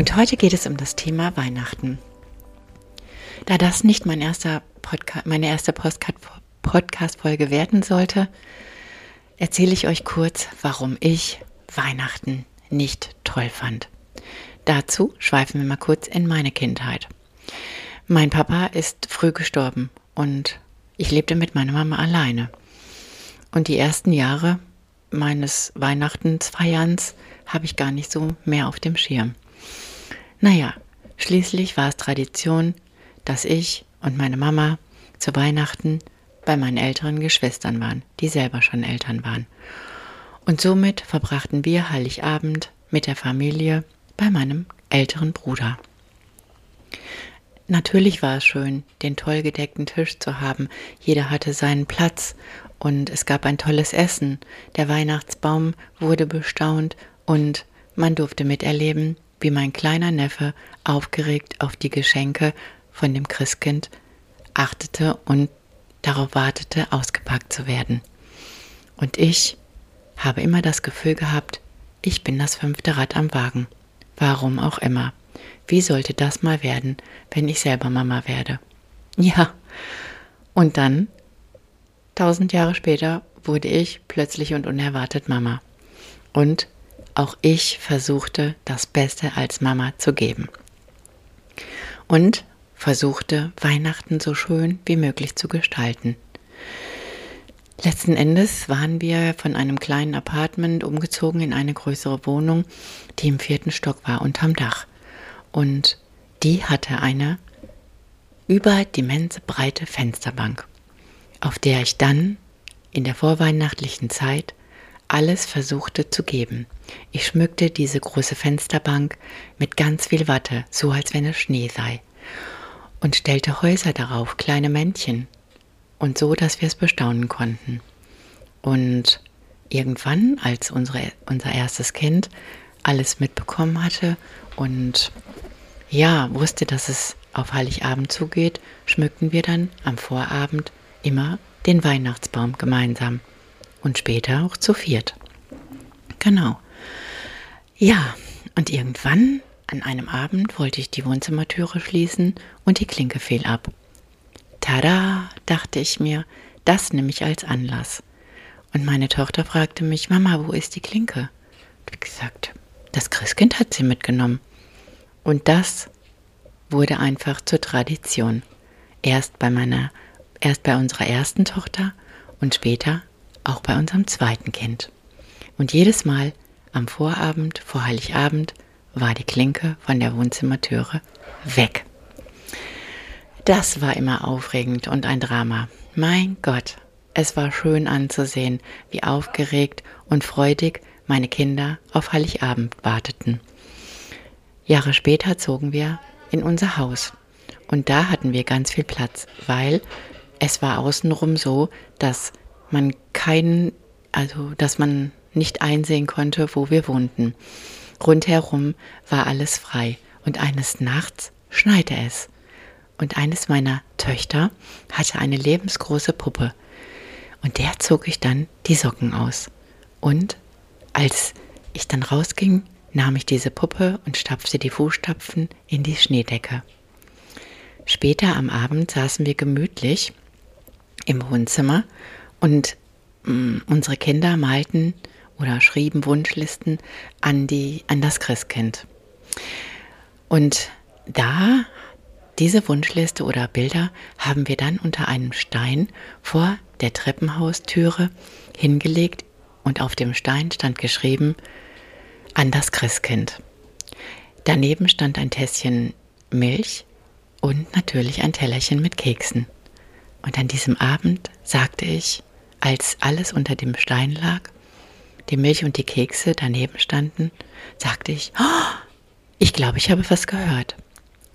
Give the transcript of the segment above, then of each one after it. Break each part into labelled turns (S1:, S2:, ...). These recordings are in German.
S1: Und heute geht es um das Thema Weihnachten. Da das nicht mein erster meine erste Podcast-Folge werden sollte, erzähle ich euch kurz, warum ich Weihnachten nicht toll fand. Dazu schweifen wir mal kurz in meine Kindheit. Mein Papa ist früh gestorben und ich lebte mit meiner Mama alleine. Und die ersten Jahre meines Weihnachtsfeierns habe ich gar nicht so mehr auf dem Schirm. Naja, schließlich war es Tradition, dass ich und meine Mama zu Weihnachten bei meinen älteren Geschwistern waren, die selber schon Eltern waren. Und somit verbrachten wir Heiligabend mit der Familie bei meinem älteren Bruder. Natürlich war es schön, den toll gedeckten Tisch zu haben. Jeder hatte seinen Platz und es gab ein tolles Essen. Der Weihnachtsbaum wurde bestaunt und man durfte miterleben, wie mein kleiner Neffe aufgeregt auf die Geschenke von dem Christkind achtete und darauf wartete, ausgepackt zu werden. Und ich habe immer das Gefühl gehabt, ich bin das fünfte Rad am Wagen. Warum auch immer. Wie sollte das mal werden, wenn ich selber Mama werde? Ja. Und dann, tausend Jahre später, wurde ich plötzlich und unerwartet Mama. Und auch ich versuchte, das Beste als Mama zu geben. Und versuchte, Weihnachten so schön wie möglich zu gestalten. Letzten Endes waren wir von einem kleinen Apartment umgezogen in eine größere Wohnung, die im vierten Stock war, unterm Dach. Und die hatte eine überdimense breite Fensterbank, auf der ich dann in der vorweihnachtlichen Zeit alles versuchte zu geben. Ich schmückte diese große Fensterbank mit ganz viel Watte, so als wenn es Schnee sei, und stellte Häuser darauf, kleine Männchen, und so, dass wir es bestaunen konnten. Und irgendwann, als unsere, unser erstes Kind alles mitbekommen hatte und ja, wusste, dass es auf Heiligabend zugeht, schmückten wir dann am Vorabend immer den Weihnachtsbaum gemeinsam und später auch zu viert. Genau. Ja, und irgendwann an einem Abend wollte ich die Wohnzimmertüre schließen und die Klinke fiel ab. Tada, dachte ich mir, das nehme ich als Anlass. Und meine Tochter fragte mich, Mama, wo ist die Klinke? Ich habe gesagt, das Christkind hat sie mitgenommen. Und das wurde einfach zur Tradition. Erst bei meiner, erst bei unserer ersten Tochter und später auch bei unserem zweiten Kind. Und jedes Mal am Vorabend, vor Heiligabend, war die Klinke von der Wohnzimmertüre weg. Das war immer aufregend und ein Drama. Mein Gott, es war schön anzusehen, wie aufgeregt und freudig meine Kinder auf Heiligabend warteten. Jahre später zogen wir in unser Haus und da hatten wir ganz viel Platz, weil es war außenrum so, dass man keinen, also dass man nicht einsehen konnte, wo wir wohnten. Rundherum war alles frei und eines Nachts schneite es. Und eines meiner Töchter hatte eine lebensgroße Puppe. Und der zog ich dann die Socken aus. Und als ich dann rausging, nahm ich diese Puppe und stapfte die Fußstapfen in die Schneedecke. Später am Abend saßen wir gemütlich im Wohnzimmer und mm, unsere Kinder malten oder schrieben Wunschlisten an, die, an das Christkind. Und da, diese Wunschliste oder Bilder haben wir dann unter einem Stein vor der Treppenhaustüre hingelegt und auf dem Stein stand geschrieben an das Christkind. Daneben stand ein Tässchen Milch und natürlich ein Tellerchen mit Keksen. Und an diesem Abend sagte ich, als alles unter dem Stein lag, die Milch und die Kekse daneben standen, sagte ich, oh, ich glaube, ich habe was gehört.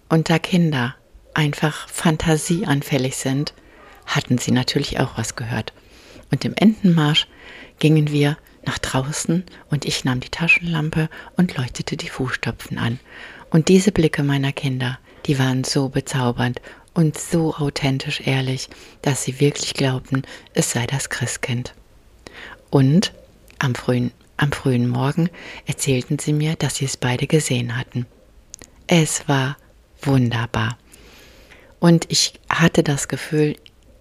S1: Und da Kinder einfach fantasieanfällig sind, hatten sie natürlich auch was gehört. Und im Entenmarsch gingen wir nach draußen und ich nahm die Taschenlampe und leuchtete die Fußstapfen an. Und diese Blicke meiner Kinder, die waren so bezaubernd und so authentisch ehrlich, dass sie wirklich glaubten, es sei das Christkind. Und am frühen, am frühen Morgen erzählten sie mir, dass sie es beide gesehen hatten. Es war wunderbar. Und ich hatte das Gefühl,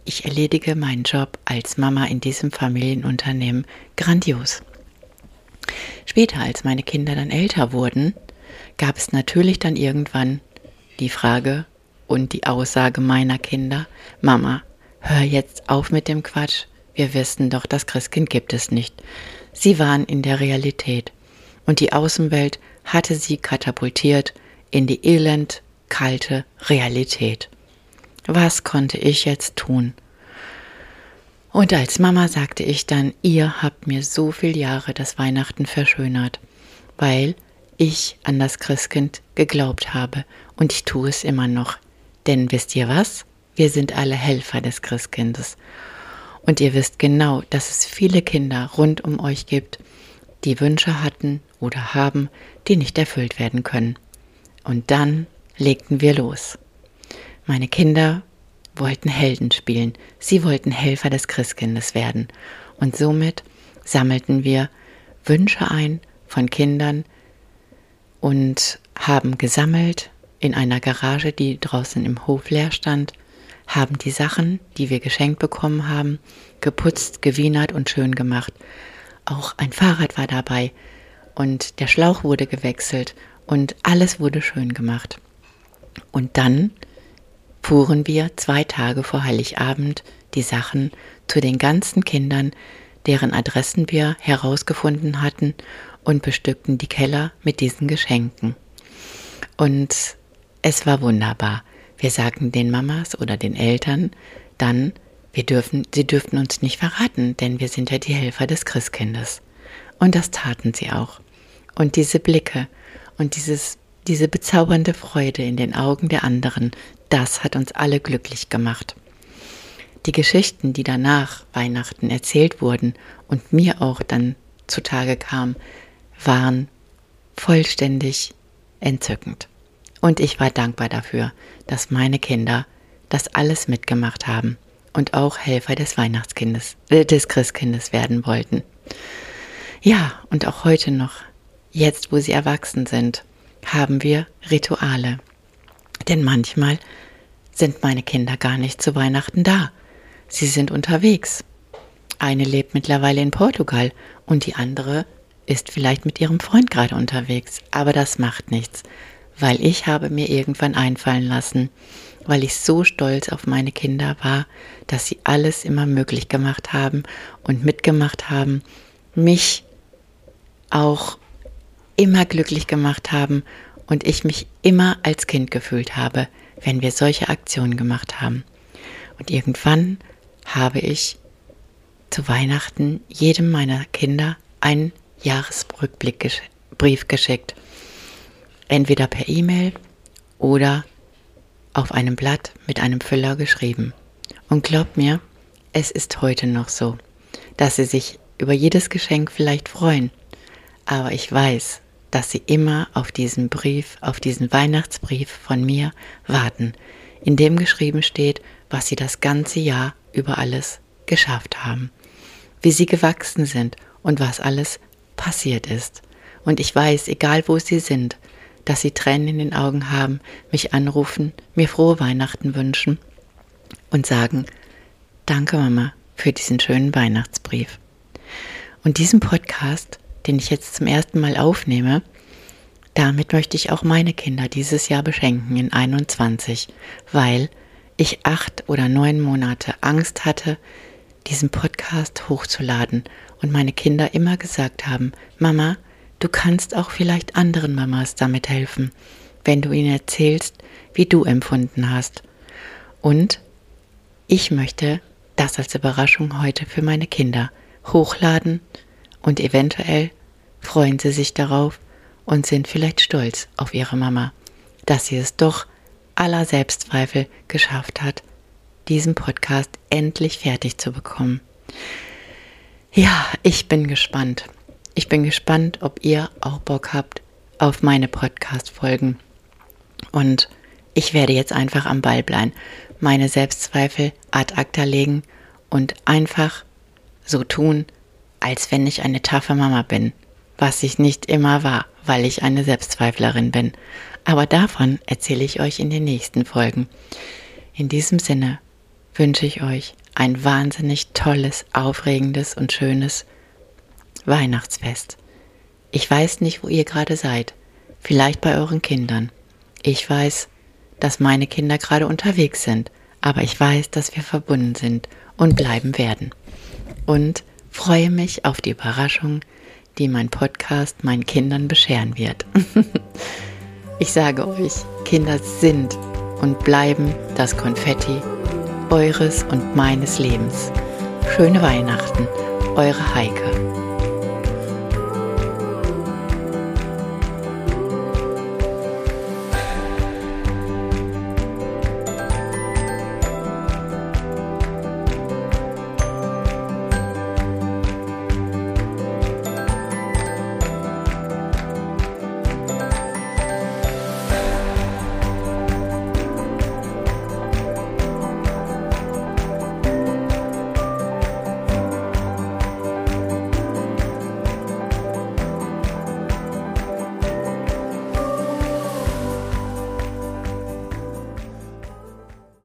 S1: ich erledige meinen Job als Mama in diesem Familienunternehmen grandios. Später, als meine Kinder dann älter wurden, gab es natürlich dann irgendwann die Frage und die Aussage meiner Kinder, Mama, hör jetzt auf mit dem Quatsch, wir wissen doch, das Christkind gibt es nicht. Sie waren in der Realität und die Außenwelt hatte sie katapultiert in die elend kalte Realität. Was konnte ich jetzt tun? Und als Mama sagte ich dann, ihr habt mir so viele Jahre das Weihnachten verschönert, weil ich an das Christkind geglaubt habe und ich tue es immer noch. Denn wisst ihr was? Wir sind alle Helfer des Christkindes. Und ihr wisst genau, dass es viele Kinder rund um euch gibt, die Wünsche hatten oder haben, die nicht erfüllt werden können. Und dann legten wir los. Meine Kinder wollten Helden spielen. Sie wollten Helfer des Christkindes werden. Und somit sammelten wir Wünsche ein von Kindern und haben gesammelt in einer Garage, die draußen im Hof leer stand, haben die Sachen, die wir geschenkt bekommen haben, geputzt, gewienert und schön gemacht. Auch ein Fahrrad war dabei und der Schlauch wurde gewechselt und alles wurde schön gemacht. Und dann fuhren wir zwei Tage vor Heiligabend die Sachen zu den ganzen Kindern, deren Adressen wir herausgefunden hatten, und bestückten die Keller mit diesen Geschenken. Und es war wunderbar. Wir sagten den Mamas oder den Eltern dann, wir dürfen, sie dürften uns nicht verraten, denn wir sind ja die Helfer des Christkindes. Und das taten sie auch. Und diese Blicke und dieses diese bezaubernde Freude in den Augen der anderen, das hat uns alle glücklich gemacht. Die Geschichten, die danach Weihnachten erzählt wurden und mir auch dann zutage kamen, waren vollständig entzückend. Und ich war dankbar dafür, dass meine Kinder das alles mitgemacht haben und auch Helfer des Weihnachtskindes, äh, des Christkindes werden wollten. Ja, und auch heute noch, jetzt wo sie erwachsen sind, haben wir Rituale. Denn manchmal sind meine Kinder gar nicht zu Weihnachten da. Sie sind unterwegs. Eine lebt mittlerweile in Portugal und die andere ist vielleicht mit ihrem Freund gerade unterwegs. Aber das macht nichts, weil ich habe mir irgendwann einfallen lassen, weil ich so stolz auf meine Kinder war, dass sie alles immer möglich gemacht haben und mitgemacht haben, mich auch immer glücklich gemacht haben und ich mich immer als Kind gefühlt habe, wenn wir solche Aktionen gemacht haben. Und irgendwann habe ich zu Weihnachten jedem meiner Kinder einen Jahresrückblickbrief geschickt. Entweder per E-Mail oder auf einem Blatt mit einem Füller geschrieben. Und glaubt mir, es ist heute noch so, dass sie sich über jedes Geschenk vielleicht freuen. Aber ich weiß, dass sie immer auf diesen Brief, auf diesen Weihnachtsbrief von mir warten, in dem geschrieben steht, was sie das ganze Jahr über alles geschafft haben, wie sie gewachsen sind und was alles passiert ist. Und ich weiß, egal wo sie sind, dass sie Tränen in den Augen haben, mich anrufen, mir frohe Weihnachten wünschen und sagen, danke Mama für diesen schönen Weihnachtsbrief. Und diesen Podcast den ich jetzt zum ersten Mal aufnehme, damit möchte ich auch meine Kinder dieses Jahr beschenken in 21, weil ich acht oder neun Monate Angst hatte, diesen Podcast hochzuladen und meine Kinder immer gesagt haben, Mama, du kannst auch vielleicht anderen Mamas damit helfen, wenn du ihnen erzählst, wie du empfunden hast. Und ich möchte das als Überraschung heute für meine Kinder hochladen und eventuell freuen sie sich darauf und sind vielleicht stolz auf ihre Mama, dass sie es doch aller Selbstzweifel geschafft hat, diesen Podcast endlich fertig zu bekommen. Ja, ich bin gespannt. Ich bin gespannt, ob ihr auch Bock habt auf meine Podcast-Folgen. Und ich werde jetzt einfach am Ball bleiben, meine Selbstzweifel ad acta legen und einfach so tun, als wenn ich eine taffe Mama bin, was ich nicht immer war, weil ich eine Selbstzweiflerin bin. Aber davon erzähle ich euch in den nächsten Folgen. In diesem Sinne wünsche ich euch ein wahnsinnig tolles, aufregendes und schönes Weihnachtsfest. Ich weiß nicht, wo ihr gerade seid. Vielleicht bei euren Kindern. Ich weiß, dass meine Kinder gerade unterwegs sind, aber ich weiß, dass wir verbunden sind und bleiben werden. Und freue mich auf die Überraschung, die mein Podcast meinen Kindern bescheren wird. ich sage euch, Kinder sind und bleiben das Konfetti eures und meines Lebens. Schöne Weihnachten, eure Heike.